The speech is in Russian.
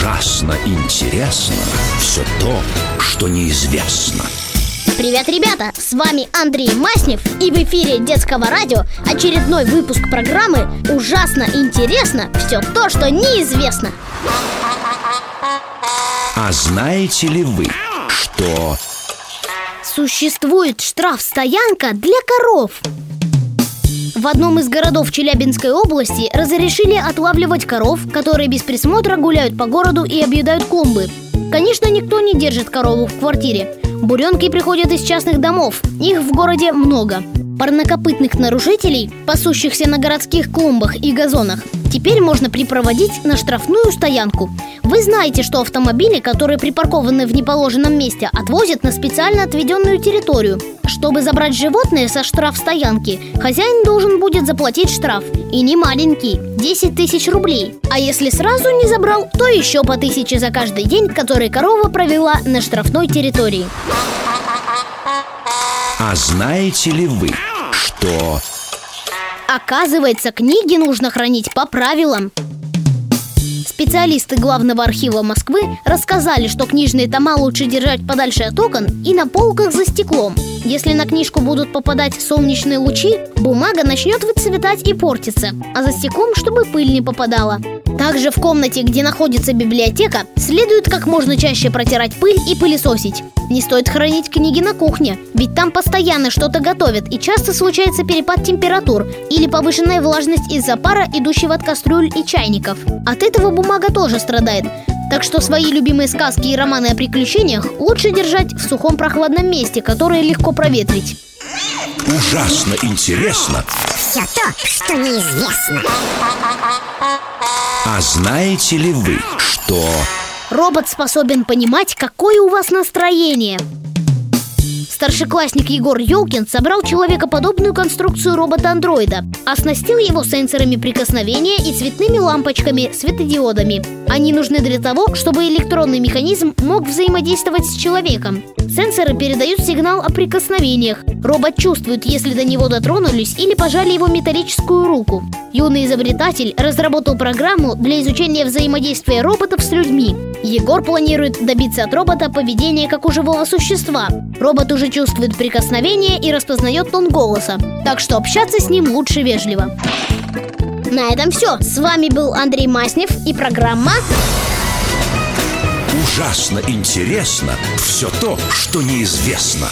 Ужасно интересно все то, что неизвестно. Привет, ребята! С вами Андрей Маснев и в эфире детского радио очередной выпуск программы «Ужасно интересно все то, что неизвестно». А знаете ли вы, что... Существует штрафстоянка для коров. В одном из городов Челябинской области разрешили отлавливать коров, которые без присмотра гуляют по городу и объедают клумбы. Конечно, никто не держит корову в квартире. Буренки приходят из частных домов, их в городе много. Парнокопытных нарушителей, пасущихся на городских клумбах и газонах, теперь можно припроводить на штрафную стоянку. Вы знаете, что автомобили, которые припаркованы в неположенном месте, отвозят на специально отведенную территорию. Чтобы забрать животное со штрафстоянки, хозяин должен будет заплатить штраф. И не маленький – 10 тысяч рублей. А если сразу не забрал, то еще по тысяче за каждый день, который корова провела на штрафной территории. А знаете ли вы, что... Оказывается, книги нужно хранить по правилам. Специалисты главного архива Москвы рассказали, что книжные тома лучше держать подальше от окон и на полках за стеклом. Если на книжку будут попадать солнечные лучи, бумага начнет выцветать и портиться, а за стеклом, чтобы пыль не попадала. Также в комнате, где находится библиотека, следует как можно чаще протирать пыль и пылесосить. Не стоит хранить книги на кухне, ведь там постоянно что-то готовят и часто случается перепад температур или повышенная влажность из-за пара, идущего от кастрюль и чайников. От этого бумага тоже страдает. Так что свои любимые сказки и романы о приключениях лучше держать в сухом прохладном месте, которое легко проветрить. Ужасно интересно. Все то, что неизвестно. А знаете ли вы, что... Робот способен понимать, какое у вас настроение. Старшеклассник Егор Ёлкин собрал человекоподобную конструкцию робота-андроида, оснастил его сенсорами прикосновения и цветными лампочками, светодиодами. Они нужны для того, чтобы электронный механизм мог взаимодействовать с человеком. Сенсоры передают сигнал о прикосновениях. Робот чувствует, если до него дотронулись или пожали его металлическую руку. Юный изобретатель разработал программу для изучения взаимодействия роботов с людьми. Егор планирует добиться от робота поведения как у живого существа. Робот уже чувствует прикосновение и распознает тон голоса. Так что общаться с ним лучше вежливо. На этом все. С вами был Андрей Маснев и программа Ужасно интересно все то, что неизвестно.